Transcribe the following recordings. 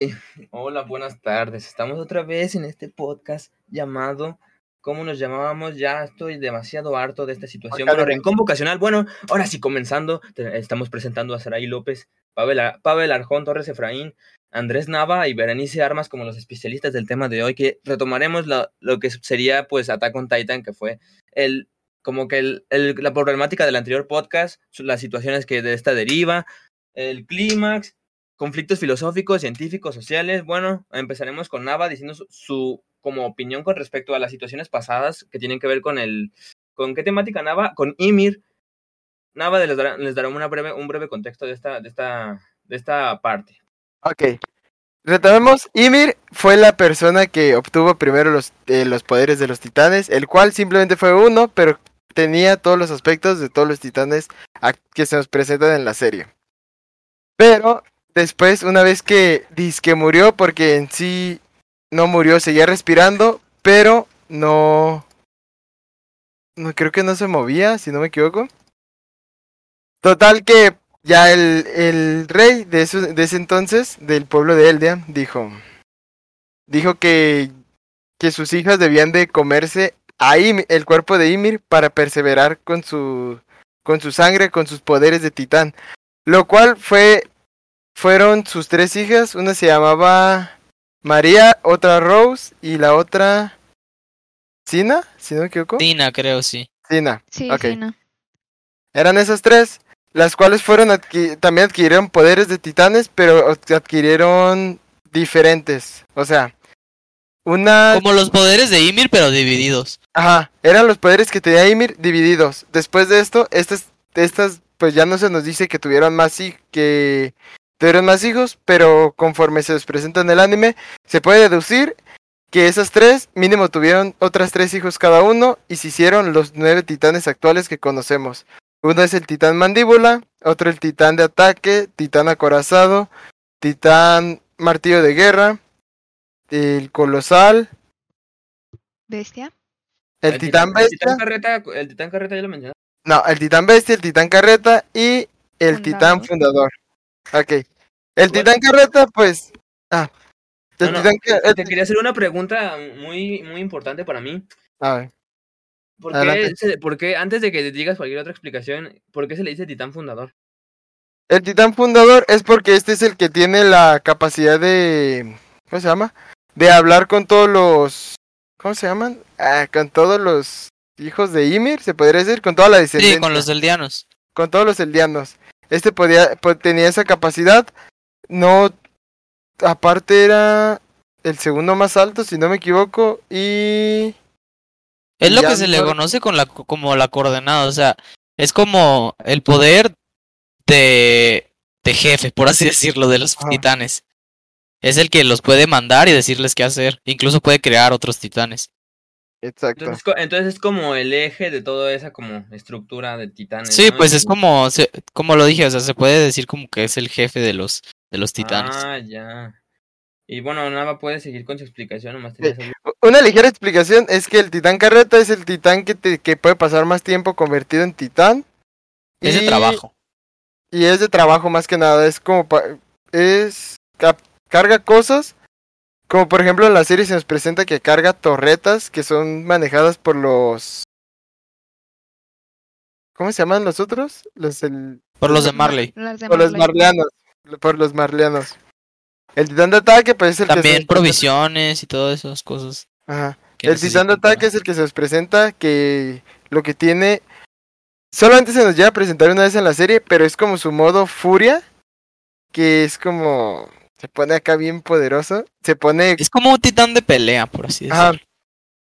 Hola, buenas tardes. Estamos otra vez en este podcast llamado ¿Cómo nos llamábamos? Ya estoy demasiado harto de esta situación. Bueno, Rincón Vocacional. Bueno, ahora sí, comenzando, estamos presentando a Saraí López, Pavel, Pavel Arjón Torres Efraín, Andrés Nava y Berenice Armas como los especialistas del tema de hoy, que retomaremos lo, lo que sería pues Attack on Titan, que fue el como que el, el, la problemática del anterior podcast, las situaciones que de esta deriva, el clímax, conflictos filosóficos, científicos, sociales. Bueno, empezaremos con Nava diciendo su, como opinión con respecto a las situaciones pasadas que tienen que ver con el con qué temática Nava, con Ymir. Nava les dará, les dará una breve, un breve contexto de esta, de esta, de esta parte. Ok. Retomemos, Ymir fue la persona que obtuvo primero los, eh, los poderes de los titanes, el cual simplemente fue uno, pero tenía todos los aspectos de todos los titanes que se nos presentan en la serie. Pero Después, una vez que que murió, porque en sí no murió, seguía respirando, pero no. No creo que no se movía, si no me equivoco. Total que ya el, el rey de, de ese entonces, del pueblo de Eldia, dijo. Dijo que, que sus hijas debían de comerse a el cuerpo de Ymir para perseverar con su, con su sangre, con sus poderes de titán. Lo cual fue fueron sus tres hijas. Una se llamaba María, otra Rose y la otra Sina, si no me equivoco. Sina, creo, sí. Sina. Sí, okay. Sina. Eran esas tres, las cuales fueron adqui también adquirieron poderes de titanes, pero adquirieron diferentes. O sea, una... Como los poderes de Ymir, pero divididos. Ajá, eran los poderes que tenía Ymir divididos. Después de esto, estas, estas pues ya no se nos dice que tuvieron más y que tuvieron más hijos, pero conforme se les presenta en el anime, se puede deducir que esas tres mínimo tuvieron otras tres hijos cada uno y se hicieron los nueve titanes actuales que conocemos. Uno es el titán mandíbula, otro el titán de ataque, titán acorazado, titán martillo de guerra, el colosal. Bestia. El, el titán, bestia. El titán carreta, el titán carreta ya lo mencioné. No, el titán bestia, el titán carreta y el fundador. titán fundador. Ok. El titán carreta, pues. Ah. El no, titán no, Te quería hacer una pregunta muy, muy importante para mí. A ver. ¿Por qué, se, ¿Por qué, antes de que digas cualquier otra explicación, por qué se le dice titán fundador? El titán fundador es porque este es el que tiene la capacidad de. ¿Cómo se llama? De hablar con todos los. ¿Cómo se llaman? Ah, con todos los hijos de Ymir, se podría decir, con toda la descendencia. Sí, con los eldianos. Con todos los eldianos. Este podía, tenía esa capacidad. No, aparte era el segundo más alto, si no me equivoco, y... Es lo que se le conoce con la, como la coordenada, o sea, es como el poder de, de jefe, por así decirlo, de los ah. titanes. Es el que los puede mandar y decirles qué hacer. Incluso puede crear otros titanes. Exacto. Entonces, entonces, es como el eje de toda esa como estructura de titanes. Sí, ¿no? pues es como, se, como lo dije, o sea, se puede decir como que es el jefe de los, de los titanes. Ah, ya. Y bueno, Nava puede seguir con su explicación, nomás sí. Una ligera explicación es que el titán carreta es el titán que, te, que puede pasar más tiempo convertido en titán. Es y, de trabajo. Y es de trabajo más que nada, es como, pa, es, carga cosas como por ejemplo en la serie se nos presenta que carga torretas que son manejadas por los... ¿Cómo se llaman los otros? Los el... Por los de Marley. Las de Por los marleanos. Por los marleanos. El titán de ataque pues es el También que se provisiones y todas esas cosas. Ajá. El titán de ataque es el que se nos presenta que lo que tiene... Solamente se nos llega a presentar una vez en la serie, pero es como su modo furia, que es como se pone acá bien poderoso. Se pone. Es como un titán de pelea, por así decirlo. Ajá.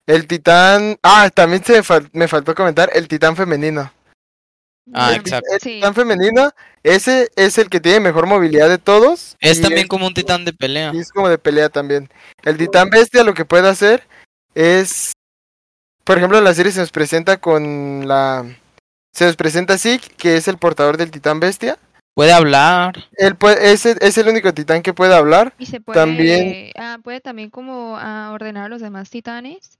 El titán. Ah, también se fal... me faltó comentar el titán femenino. Ah, exacto. El titán sí. femenino, ese es el que tiene mejor movilidad de todos. Es también es, como un titán de pelea. Es como de pelea también. El titán bestia lo que puede hacer es. Por ejemplo, en la serie se nos presenta con la. Se nos presenta Zeke, que es el portador del titán bestia. Puede hablar. Él puede, es, es el único titán que puede hablar. Y se puede también, ah, puede también como ah, ordenar a los demás titanes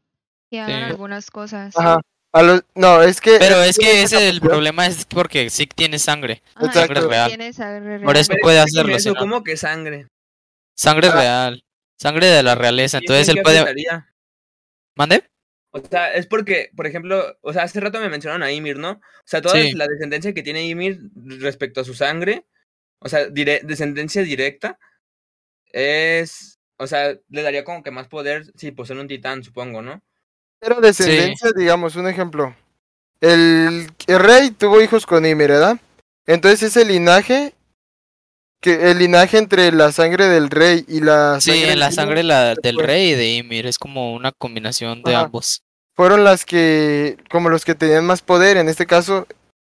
y hagan sí. algunas cosas. Ajá. A los, no, es que. Pero es que ese el problema es porque Zeke tiene sangre. Ajá, sangre real. Tiene sangre real. Por eso puede hacerlo. Eso, ¿Cómo que sangre? Sangre Ah. real. Sangre de la realeza. ¿Y Entonces él puede. afectaría? ¿Mande? O sea, es porque, por ejemplo, o sea, hace rato me mencionaron a Ymir, ¿no? O sea, toda Sí. la descendencia que tiene Ymir respecto a su sangre, o sea, dire- descendencia directa, es, o sea, le daría como que más poder si poseen un titán, supongo, ¿no? Pero descendencia, digamos, un ejemplo. El, el rey tuvo hijos con Ymir, ¿verdad? Entonces ese linaje, que el linaje entre la sangre del rey y la Sí, sangre en la de sangre la, del rey y de Ymir. Es como una combinación de Ajá. ambos. fueron las que, como los que tenían más poder, en este caso,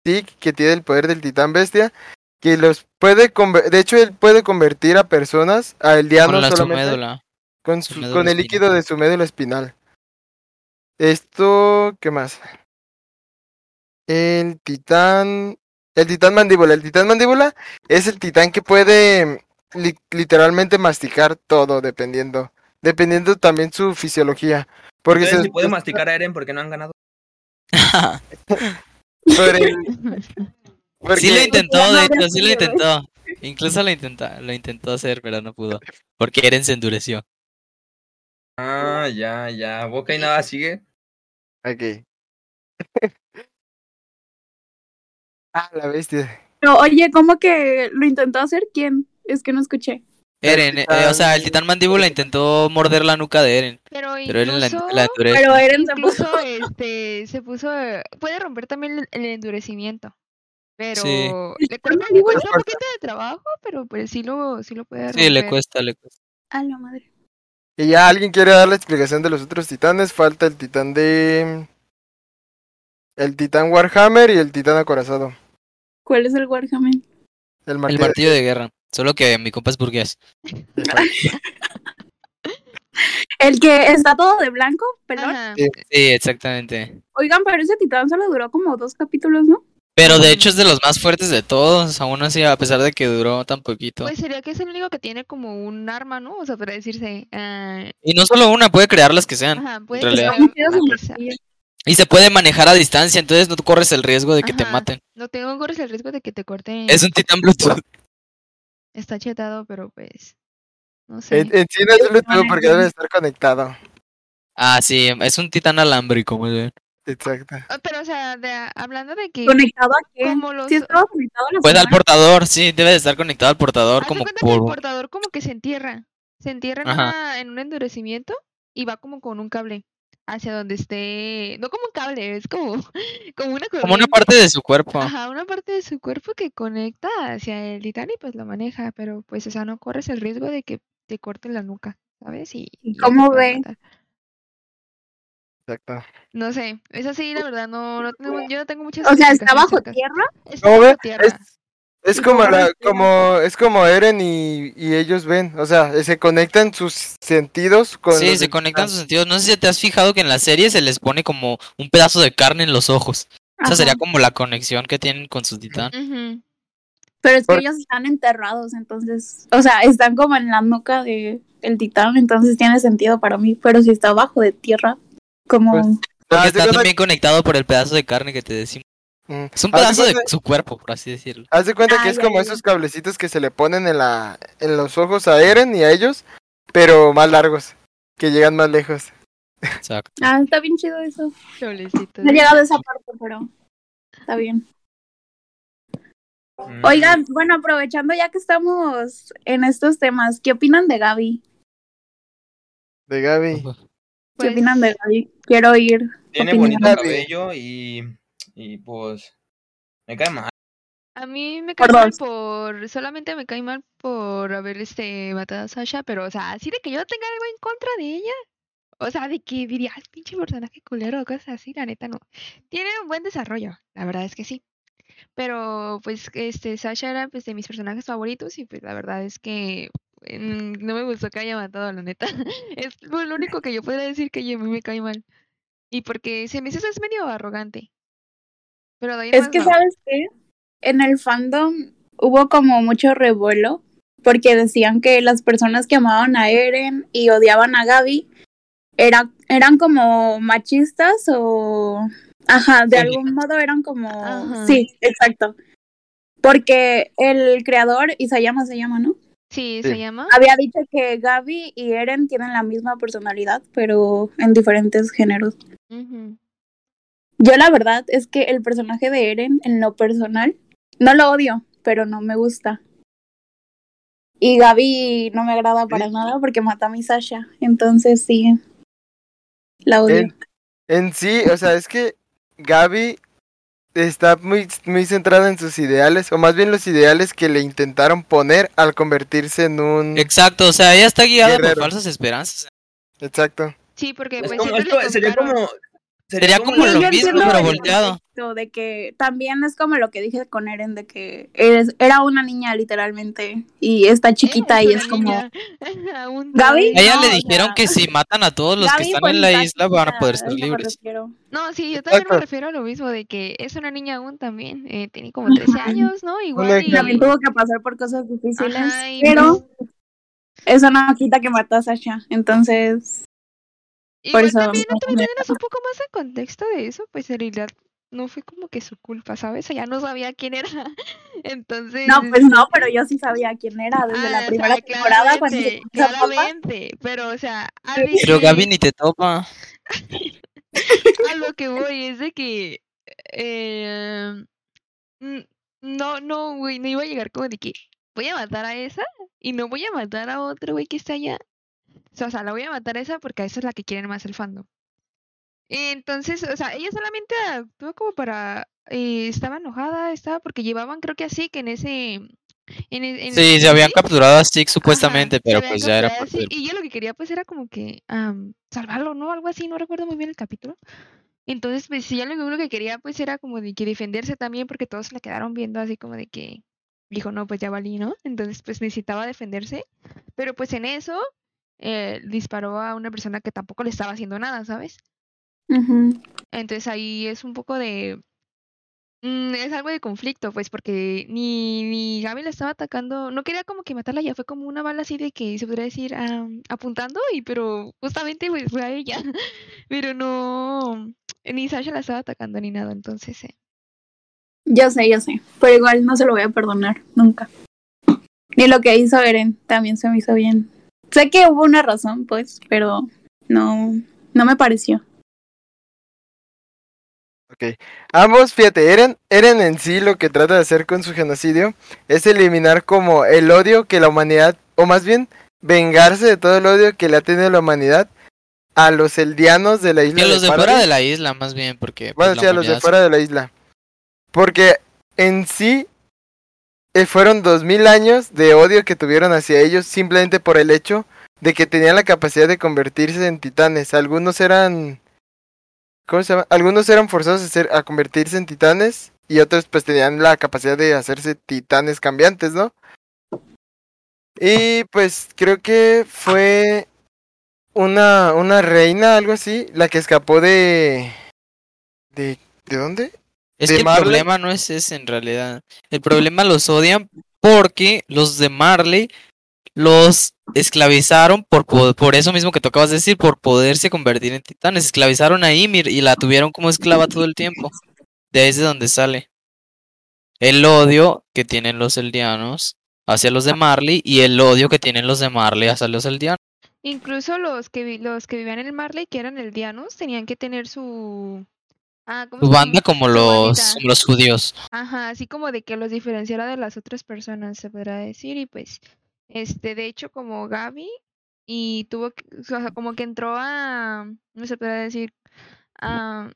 Tig, que tiene el poder del titán bestia, que los puede, de hecho, él puede convertir a personas a eldianos Con la su solamente médula. con, su su- médula con el espinal. líquido de su médula espinal. Esto, ¿qué más? El titán, el titán mandíbula. El titán mandíbula es el titán que puede li- literalmente masticar todo, dependiendo, dependiendo también su fisiología. Porque Entonces, se si puede masticar a Eren porque no han ganado. porque- Sí lo intentó, de hecho, sí lo ¿eh? intentó. Incluso lo intentó, lo intentó hacer, pero no pudo. Porque Eren se endureció. Ah, ya, ya. Boca y nada sigue. Ok. ah, la bestia. Pero, oye, ¿cómo que lo intentó hacer quién? Es que no escuché. Eren, eh, o sea, el titán mandíbula intentó morder la nuca de Eren, Pero pero Eren la, la. Pero Eren se puso. incluso este, se puso, puede romper también el, el endurecimiento. Pero Sí. le cuesta, le cuesta un poquito de trabajo, pero pues sí lo, sí lo puede romper. Sí, le cuesta, le cuesta. A la madre. Y ya alguien quiere dar la explicación de los otros titanes. Falta el titán de. El titán Warhammer y el titán acorazado. ¿Cuál es el Warhammer? El El martillo. martillo de guerra. Solo que mi compa es burgués. El que está todo de blanco, perdón. Sí, exactamente. Oigan, pero ese titán solo duró como dos capítulos, ¿no? Pero de hecho es de los más fuertes de todos, aún así, a pesar de que duró tan poquito. Pues sería que es el único que tiene como un arma, ¿no? O sea, para decirse. ah, Y no solo una, puede crear las que sean. ajá, puede crear. Y se puede manejar a distancia, entonces no corres el riesgo de que te maten. No tengo corres el riesgo de que te corten. Es un titán Bluetooth. Está chetado, pero pues. No sé. En, en sí no es Bluetooth porque debe estar conectado. Ah, sí, es un titán alámbrico, muy bien. Exacto. Ah, Pero, o sea, de- hablando de que. ¿Conectado a qué? Como los- Sí estaba conectado a la Pues al portador, sí, debe de estar conectado al portador Haz como cuenta que el por... portador como que se entierra. Se entierra en, una- en un endurecimiento y va como con un cable hacia donde esté. No como un cable, es como, como una como una parte de su cuerpo. Ajá, una parte de su cuerpo que conecta hacia el titán y pues lo maneja, pero pues, o sea, no corres el riesgo de que te corten la nuca, ¿sabes? Y, ¿Y ya te cómo ve? matar. Exacto. No sé, es así, la verdad, no, no tengo, yo no tengo muchas O sea, está bajo tierra. Está ¿Cómo bajo ve? tierra. Es, es ¿Y como la, como, es como Eren y, y ellos ven. O sea, se conectan sus sentidos con Sí, se conectan sus sentidos. No sé si te has fijado que en la serie se les pone como un pedazo de carne en los ojos. Esa sería como la conexión que tienen con su titán. Pero es que Por- ellos están enterrados, entonces, o sea, están como en la nuca de el titán, entonces tiene sentido para mí. Pero si está abajo de tierra, como Pues, Porque de está también conectado por el pedazo de carne que te decimos. Mm. Es un de pedazo de su cuerpo, por así decirlo. Haz de cuenta que Ah, es como esos cablecitos que se le ponen en la en los ojos a Eren y a ellos, pero más largos, que llegan más lejos. Exacto. ah, está bien chido eso. Cholecito. No he llegado a esa parte, pero está bien. Mm, Oigan, bueno, aprovechando ya que estamos en estos temas, ¿qué opinan de Gaby? De Gaby. ¿Qué Pues, opinan de Gaby? Quiero oír. Tiene bonito cabello y, y pues me cae mal. A mí me cae Por mal dos. por, solamente me cae mal por haber este matado a Sasha, pero o sea, así de que yo tenga algo en contra de ella. O sea, de que diría, "Ay, pinche personaje culero o cosas así, la neta no. Tiene un buen desarrollo, la verdad es que sí. Pero pues este Sasha era pues de mis personajes favoritos y pues la verdad es que no me gustó que haya matado, la neta. Es lo único que yo podría decir que a mí me cae mal. Y porque se me hizo es medio arrogante. Pero de ahí en Es que, no. ¿sabes qué? En el fandom hubo como mucho revuelo porque decían que las personas que amaban a Eren y odiaban a Gaby era, eran como machistas o... Ajá, de Sí. algún modo eran como... Ajá. Sí, exacto. Porque el creador, Isayama se llama, ¿no? Sí, Sí. se llama. Había dicho que Gaby y Eren tienen la misma personalidad, pero en diferentes géneros. Yo la verdad es que el personaje de Eren, en lo personal, no lo odio, pero no me gusta. Y Gaby no me agrada para nada porque mata a mi Sasha. Entonces sí, la odio. En, en sí, o sea, es que Gaby está muy, muy centrada en sus ideales, o más bien los ideales que le intentaron poner al convertirse en un... Exacto, o sea, ella está guiada Guerrero. por falsas esperanzas. Exacto. Sí, porque pues como- esto le sería como. Sería como Sí, lo mismo, pero volteado. De que también es como lo que dije con Eren, de que eres- era una niña literalmente y está chiquita y es como... Gaby. A ella No, le o dijeron sea, que si matan a todos los que están en la isla van a poder ser libres. No, sí, yo también me refiero a lo mismo, de que es una niña aún también. Eh, tiene como 13 Ajá. años, ¿no? Igual y... También tuvo que pasar por cosas difíciles, Ajá, pero eso no quita que mató a Sasha. Entonces, Igual eso también no me- te metieras un poco más en contexto de eso, pues en realidad no fue como que su culpa, ¿sabes? Ella no sabía quién era. Entonces. no, pues no, pero yo sí sabía quién era desde Ah, la o primera sea, temporada cuando se claramente, claramente, pero o sea, alguien Pero Gaby ni te topa. a lo que voy es de que eh, mm, no, no, güey, no iba a llegar como de que voy a matar a esa y no voy a matar a otra güey que está allá. O sea, o sea, la voy a matar a esa porque a esa es la que quieren más el fandom. Entonces, o sea, ella solamente actuó como para eh, estaba enojada, estaba porque llevaban creo que así que en ese en, e- en Sí, en se habían capturado a Ajá, supuestamente, se pero pues ya era del- Y yo lo que quería pues era como que am, salvarlo, ¿no? Algo así, no recuerdo muy bien el capítulo. Entonces, pues sí, ya lo único que quería pues era como de que defenderse también porque todos la quedaron viendo así como de que dijo, no, pues ya valí, ¿no? Entonces, pues necesitaba defenderse. Pero pues en eso eh, disparó a una persona que tampoco le estaba haciendo nada, ¿sabes? Entonces ahí es un poco de... mm, es algo de conflicto, pues, porque ni, ni Gaby la estaba atacando, no quería como que matarla, ya fue como una bala así de que se podría decir apuntando, y pero justamente pues fue a ella, pero no, ni Sasha la estaba atacando ni nada, entonces eh, Yo sé, yo sé, pero igual no se lo voy a perdonar, nunca. Ni lo que hizo Eren también se me hizo bien. Sé que hubo una razón, pues, pero no, no me pareció. Ambos, fíjate, Eren, Eren en sí lo que trata de hacer con su genocidio es eliminar como el odio que la humanidad, o más bien vengarse de todo el odio que le ha tenido la humanidad a los eldianos de la isla Que los de fuera de la isla, más bien, porque. pues, Bueno, sí, a los de fuera de la isla. Porque en sí eh, fueron dos mil años de odio que tuvieron hacia ellos simplemente por el hecho de que tenían la capacidad de convertirse en titanes. Algunos eran... ¿Cómo se llama? Algunos eran forzados a, ser, a convertirse en titanes y otros pues tenían la capacidad de hacerse titanes cambiantes, ¿no? Y pues creo que fue una, una reina, algo así, la que escapó de... ¿De, ¿de dónde? Es que el Marley. problema no es ese en realidad. El problema los odian porque los de Marley los esclavizaron por, po- por eso mismo que tú acabas de decir, por poderse convertir en titanes. Esclavizaron a Ymir y la tuvieron como esclava todo el tiempo. De ahí es de donde sale el odio que tienen los eldianos hacia los de Marley y el odio que tienen los de Marley hacia los eldianos. incluso los que vi- los que vivían en el Marley, que eran eldianos, tenían que tener su... Ah, ¿cómo Su llama? banda como los, como los judíos. Ajá, así como de que los diferenciara de las otras personas, se podrá decir, y pues, este, de hecho, como Gaby, y tuvo que, o sea, como que entró a, no se podrá decir, a,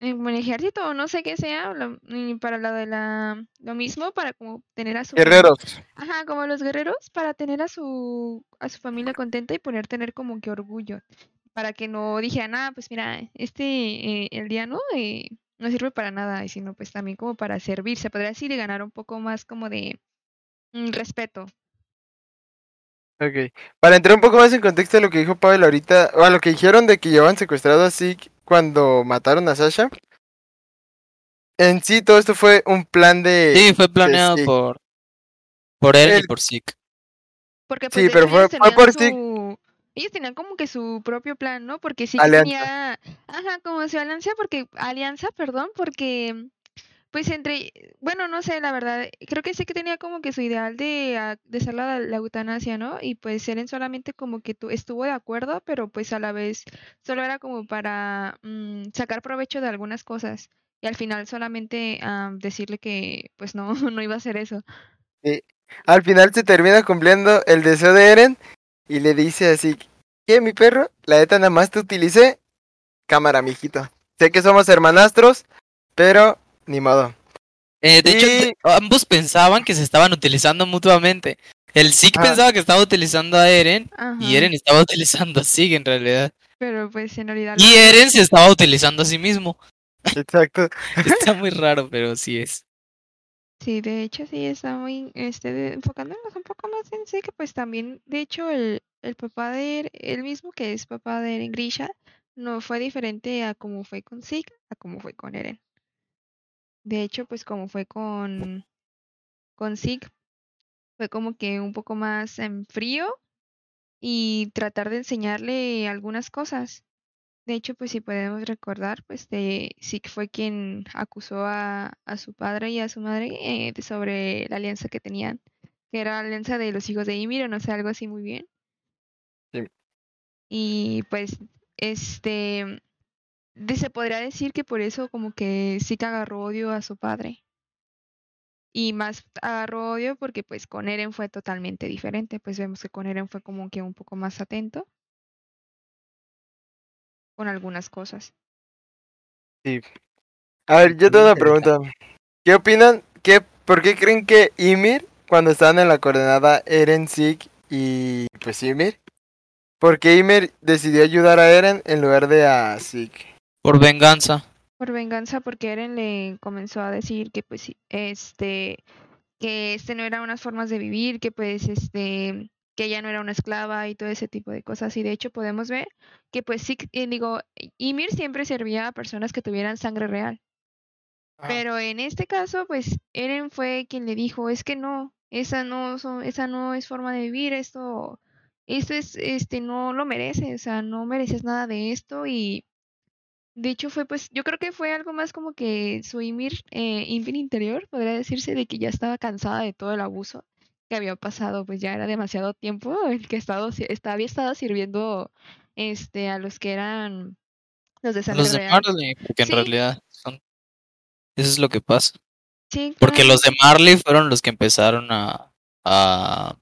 en el ejército, o no sé qué sea, lo- para lo de la, lo mismo, para como tener a su, Guerreros. ajá, como los guerreros, para tener a su, a su familia contenta y poder tener como que orgullo, para que no dijeran, ah, pues mira, este, eh, el diano, eh, no sirve para nada, y sino pues también como para servir, se podría decir, y ganar un poco más como de mm, respeto. Ok. Para entrar un poco más en contexto de lo que dijo Pavel ahorita, o a lo que dijeron de que llevaban secuestrado a Zeke cuando mataron a Sasha. En sí, todo esto fue un plan de. Sí, fue planeado sí. por por él y por Zeke. Porque Sí, pues de pero fue- fue por sí. su... Ellos tenían como que su propio plan, ¿no? Porque sí Alianza. tenía... Ajá, como su alianza, porque... Alianza, perdón, porque... pues entre, bueno, no sé, la verdad, creo que sí que tenía como que su ideal de, ah, de hacer la, la eutanasia, ¿no? Y pues Eren solamente como que tu, estuvo de acuerdo, pero pues a la vez solo era como para mm, sacar provecho de algunas cosas. Y al final solamente ah, decirle que pues no, no iba a hacer eso. Sí. Al final se termina cumpliendo el deseo de Eren y le dice así, ¿qué, mi perro? La neta nada más te utilicé. Cámara, mijito. Sé que somos hermanastros, pero ni modo. Eh, de hecho, Y- ambos pensaban que se estaban utilizando mutuamente. El Zeke Ah. pensaba que estaba utilizando a Eren Ajá. y Eren estaba utilizando a Zeke en realidad. Pero pues en realidad... Y Eren se estaba utilizando a sí mismo. Exacto. Está muy raro, pero sí es. Sí, de hecho sí está muy, este, enfocándonos un poco más en sí, pues también, de hecho, el, el papá de Eren, el mismo que es papá de Eren Grisha, no fue diferente a como fue con Zeke, a como fue con Eren. De hecho, pues como fue con, con fue como que un poco más en frío y tratar de enseñarle algunas cosas. De hecho, pues si podemos recordar, pues de Zeke fue quien acusó a, a su padre y a su madre eh, de- sobre la alianza que tenían, que era la alianza de los hijos de Ymir, o no sé, algo así muy bien. Sí. Y pues, este, de- se podría decir que por eso como que Zeke agarró odio a su padre. Y más agarró odio porque pues con Eren fue totalmente diferente, pues vemos que con Eren fue como que un poco más atento con algunas cosas. A ver, yo tengo una pregunta. ¿Qué opinan? ¿Qué, ¿Por qué creen que Ymir, cuando estaban en la coordenada Eren, Zeke y pues Ymir, ¿por qué Ymir decidió ayudar a Eren en lugar de a Zeke? Por venganza. Por venganza, porque Eren le comenzó a decir que pues sí, este, que este no era unas formas de vivir, que pues este, que ella no era una esclava y todo ese tipo de cosas. Y de hecho podemos ver que pues sí, eh, digo, Ymir siempre servía a personas que tuvieran sangre real. Ah. Pero en este caso, pues Eren fue quien le dijo, es que no, esa no son, esa no es forma de vivir, esto, esto es, este, no lo mereces, o sea, no mereces nada de esto y de hecho fue pues, yo creo que fue algo más como que su Ymir, eh, Ymir interior, podría decirse, de que ya estaba cansada de todo el abuso que había pasado, pues ya era demasiado tiempo el que estado, si- esta- había estado sirviendo, este, a los que eran los de sangre Los de. Marley, porque en realidad son. Eso es lo que pasa. Sí, Porque claro. los de Marley fueron los que empezaron a, a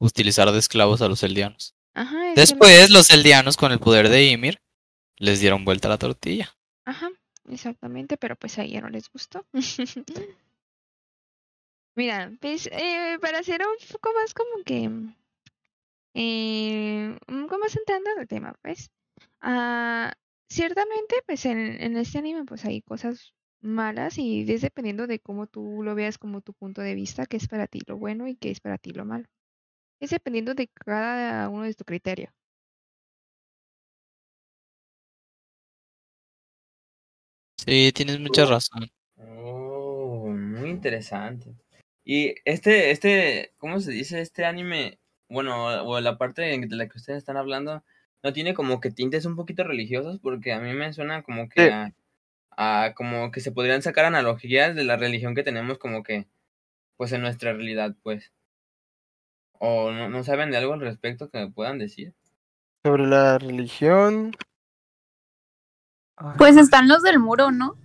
utilizar de esclavos a los eldianos. Ajá, que- Después, los eldianos, con el poder de Ymir, les dieron vuelta a la tortilla. Ajá, exactamente, pero pues a ella no les gustó. Mira, pues eh, para hacer un poco más como que eh, un poco más entrando en el tema, pues ah, ciertamente pues en, en este anime pues hay cosas malas y es dependiendo de cómo tú lo veas como tu punto de vista, qué es para ti lo bueno y qué es para ti lo malo. Es dependiendo de cada uno de tu criterio. Sí, tienes mucha razón. Oh, muy interesante. Y este, este, ¿cómo se dice? Este anime, bueno, o la parte de la que ustedes están hablando, no tiene como que tintes un poquito religiosos, porque a mí me suena como que Sí. a, a como que se podrían sacar analogías de la religión que tenemos como que, pues en nuestra realidad, pues. O no, no saben de algo al respecto que me puedan decir. Sobre la religión. Pues están los del muro, ¿no?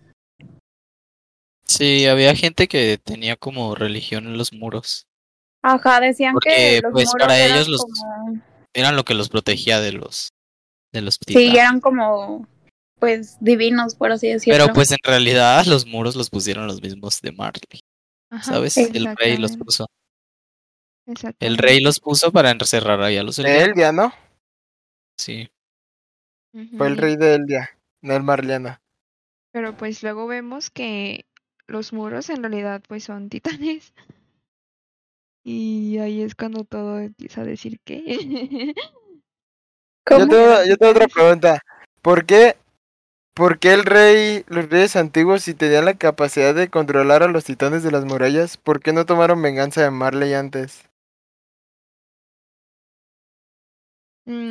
Sí, había gente que tenía como religión en los muros. Ajá, decían Porque, que los pues, muros para eran ellos los- como... Eran lo que los protegía de los de los Sí, titanes. eran como, pues, divinos, por así decirlo. Pero pues en realidad los muros los pusieron los mismos de Marley, Ajá, ¿sabes? El rey los puso. El rey los puso para encerrar ahí a los De. Eldia, ¿no? Sí. Fue el rey de Eldia, no el Marliana. Pero pues luego vemos que los muros en realidad pues son titanes. Y ahí es cuando todo empieza a decir que... Yo tengo, yo tengo otra pregunta. ¿Por qué, ¿Por qué el rey, los reyes antiguos, si tenían la capacidad de controlar a los titanes de las murallas, ¿por qué no tomaron venganza de Marley antes?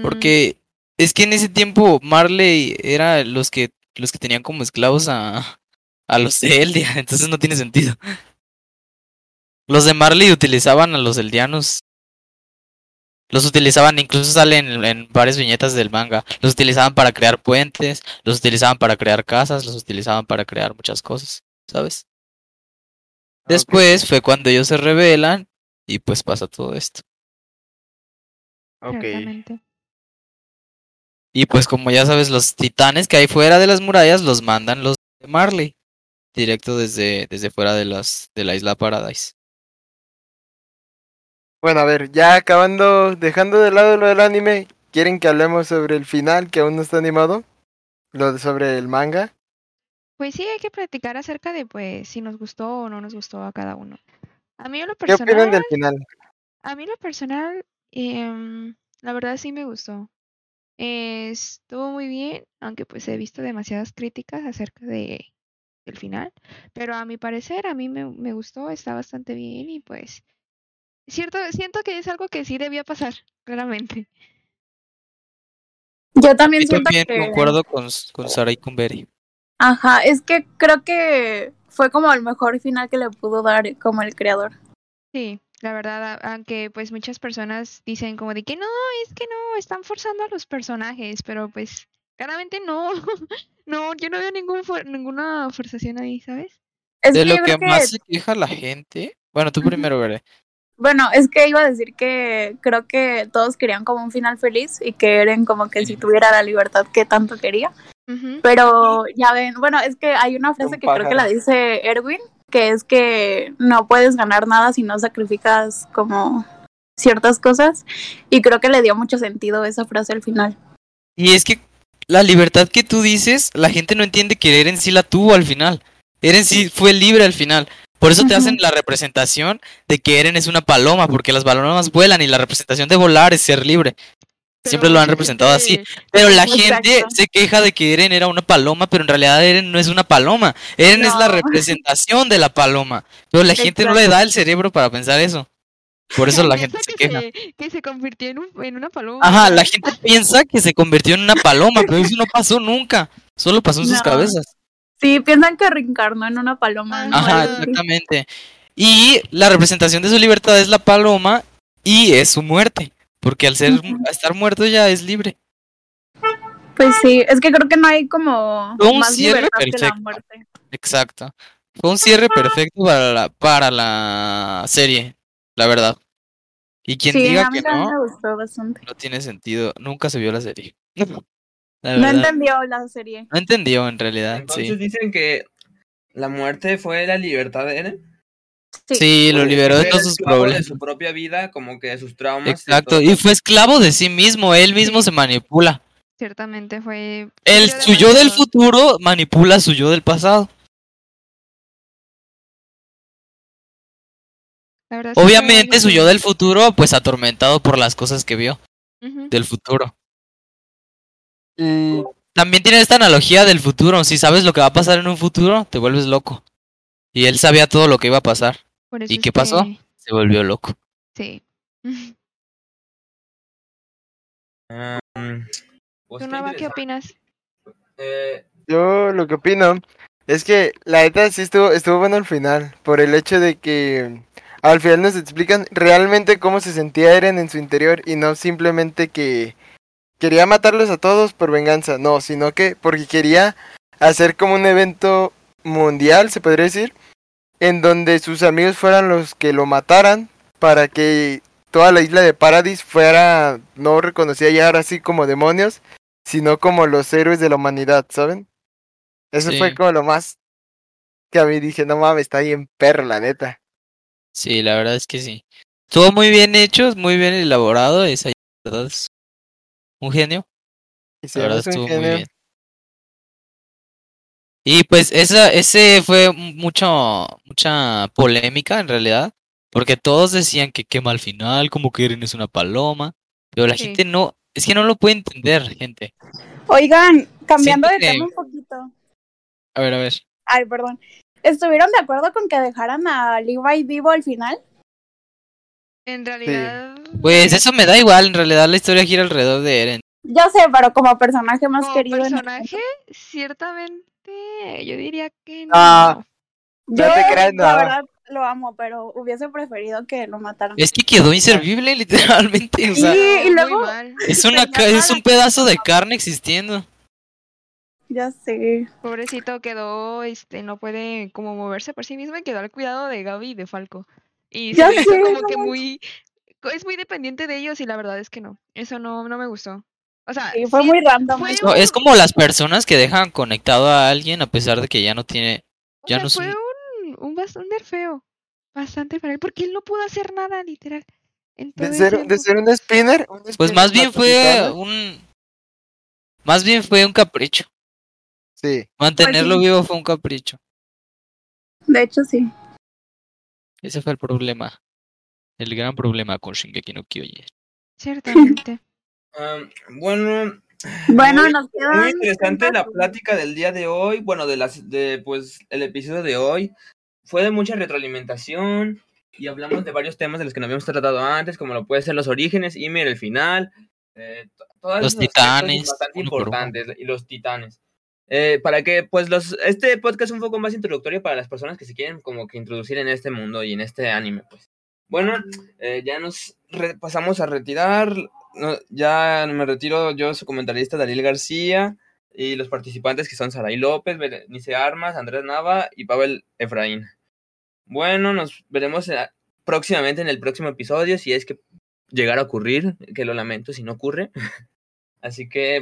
Porque es que en ese tiempo Marley era los que los que tenían como esclavos a, a los de Eldia, entonces no tiene sentido. Los de Marley utilizaban a los eldianos. Los utilizaban, incluso salen en, varias viñetas del manga. Los utilizaban para crear puentes, los utilizaban para crear casas, los utilizaban para crear muchas cosas, ¿sabes? Después fue cuando ellos se rebelan y pues pasa todo esto. Ok. Y pues como ya sabes, los titanes que hay fuera de las murallas los mandan los de Marley. Directo desde, desde fuera de las de la isla Paradise. Bueno, a ver, ya acabando, dejando de lado lo del anime, ¿quieren que hablemos sobre el final que aún no está animado? Lo de sobre el manga. Pues sí, hay que platicar acerca de pues si nos gustó o no nos gustó a cada uno. A mí en lo ¿Qué opinan personal, del final? a mí en lo personal, em, la verdad sí me gustó. Eh, estuvo muy bien, aunque pues he visto demasiadas críticas acerca de del final, pero a mi parecer a mí me, me gustó, está bastante bien y pues cierto, siento que es algo que sí debía pasar, claramente. Yo también Yo siento también que... concuerdo con, con Sara y con Berry. Ajá, es que creo que fue como el mejor final que le pudo dar como el creador. Sí, la verdad, aunque pues muchas personas dicen como de que no, es que no, están forzando a los personajes, pero pues claramente no, no, yo no veo ningún ninguna forzación ahí, ¿sabes? Es De que lo que más se queja la gente. Bueno, tú primero, Berry. Bueno, es que iba a decir que creo que todos querían como un final feliz y que Eren como que si tuviera la libertad que tanto quería. Pero ya ven, bueno, es que hay una frase Un que creo que la dice Erwin, que es que no puedes ganar nada si no sacrificas como ciertas cosas. Y creo que le dio mucho sentido esa frase al final. Y es que la libertad que tú dices, la gente no entiende que Eren sí la tuvo al final. Eren sí fue libre al final. Por eso te hacen la representación de que Eren es una paloma, porque las palomas vuelan y la representación de volar es ser libre. Siempre lo han representado así. Pero la Exacto. gente se queja de que Eren era una paloma, pero en realidad Eren no es una paloma. Eren es la representación de la paloma. Pero la gente no le da el cerebro para pensar eso. Por eso la gente se que queja. se- que se convirtió en, un- en una paloma. Ajá, la gente piensa que se convirtió en una paloma, pero eso no pasó nunca. Solo pasó en sus cabezas. Sí, piensan que reencarnó en una paloma. ¿no? Ajá, exactamente. Y la representación de su libertad es la paloma y es su muerte. Porque al ser Ujú. al estar muerto ya es libre. Pues sí, es que creo que no hay como Fue un más cierre libertad que la perfecto. muerte. Exacto. Fue un cierre perfecto para la, para la serie, la verdad. Y quien sí, diga a mí que no, me gustó bastante. no tiene sentido. Nunca se vio la serie. La No entendió la serie. No entendió en realidad, Entonces sí. dicen que la muerte fue la libertad de Eren. Sí. Sí, lo liberó de todos sus problemas. De su propia vida, como que de sus traumas. Exacto, todo. y fue esclavo de sí mismo, él mismo se manipula. Ciertamente fue. El sufrió su yo del futuro manipula a su yo del pasado. La verdad Obviamente algo su que- yo del futuro, pues atormentado por las cosas que vio del futuro. Y También tiene esta analogía del futuro. Si sabes lo que va a pasar en un futuro, te vuelves loco. Y él sabía todo lo que iba a pasar. Por eso ¿Y qué pasó? que- Se volvió loco. Sí. Mm, pues ¿Tú, qué Nava, qué interesante. opinas? Eh, yo lo que opino es que la neta sí estuvo, estuvo bueno al final, por el hecho de que al final nos explican realmente cómo se sentía Eren en su interior y no simplemente que quería matarlos a todos por venganza, no, sino que porque quería hacer como un evento mundial, se podría decir, en donde sus amigos fueran los que lo mataran para que toda la isla de Paradis fuera no reconocida ya ahora así como demonios, sino como los héroes de la humanidad, ¿saben? Eso Sí. fue como lo más que a mí dije, no mames, está bien perro, la neta. Sí, la verdad es que sí. Estuvo muy bien hecho, muy bien elaborado. Esa la verdad es un genio. Y La verdad estuvo muy bien. Y pues esa, ese fue mucho, mucha polémica en realidad, porque todos decían que qué mal final, como que Eren es una paloma, pero la Sí. gente no, es que no lo puede entender, gente. Oigan, cambiando de que- tema un poquito. A ver, a ver. Ay, perdón. ¿Estuvieron de acuerdo con que dejaran a Levi vivo al final? En realidad. Pues eso me da igual, en realidad la historia gira alrededor de Eren. Yo sé, pero como personaje más Como querido. en el personaje, ciertamente, yo diría que no. Ah, Yo, No te creas, la no. verdad, lo amo, pero hubiese preferido que lo mataran. Es que quedó inservible, literalmente. O sea, Sí, y luego- una, es un pedazo de carne existiendo. Ya sé. Pobrecito quedó, este, no puede como moverse por sí mismo y quedó al cuidado de Gaby y de Falco. Y se Ya le hizo como no que muy, es muy dependiente de ellos y la verdad es que no. Eso no, no me gustó. O sea, Sí, fue sí, muy random. fue. No, es como las personas que dejan conectado a alguien a pesar de que ya no tiene. o ya sea, no fue un, un bastante feo. Bastante feo. Porque él no pudo hacer nada, literal. De ser, de ser un spinner. un Pues spinner más bien fue un. Más bien fue un capricho. Sí. Mantenerlo sí. vivo fue un capricho. De hecho, sí. Ese fue el problema. El gran problema con Shingeki no Kyojin. Ciertamente. Am, bueno, Bueno, Muy- nos quedan. muy interesante la plática del día de hoy. Bueno, de las, de pues el episodio de hoy fue de mucha retroalimentación y hablamos de varios temas de los que no habíamos tratado antes, como lo puede ser los orígenes, Ymir, el final, eh, to- todos Los titanes, bastante importantes y los titanes. Eh, para que, pues, los, este podcast es un poco más introductorio para las personas que se quieren como que introducir en este mundo y en este anime, pues. Bueno, eh, ya nos pasamos a retirar. ya me retiro yo, su comentarista Daniel García, y los participantes que son Saray López, Berenice Armas, Andrés Nava y Pavel Efraín. Bueno, nos veremos próximamente en el próximo episodio, si es que llegara a ocurrir, que lo lamento si no ocurre. Así que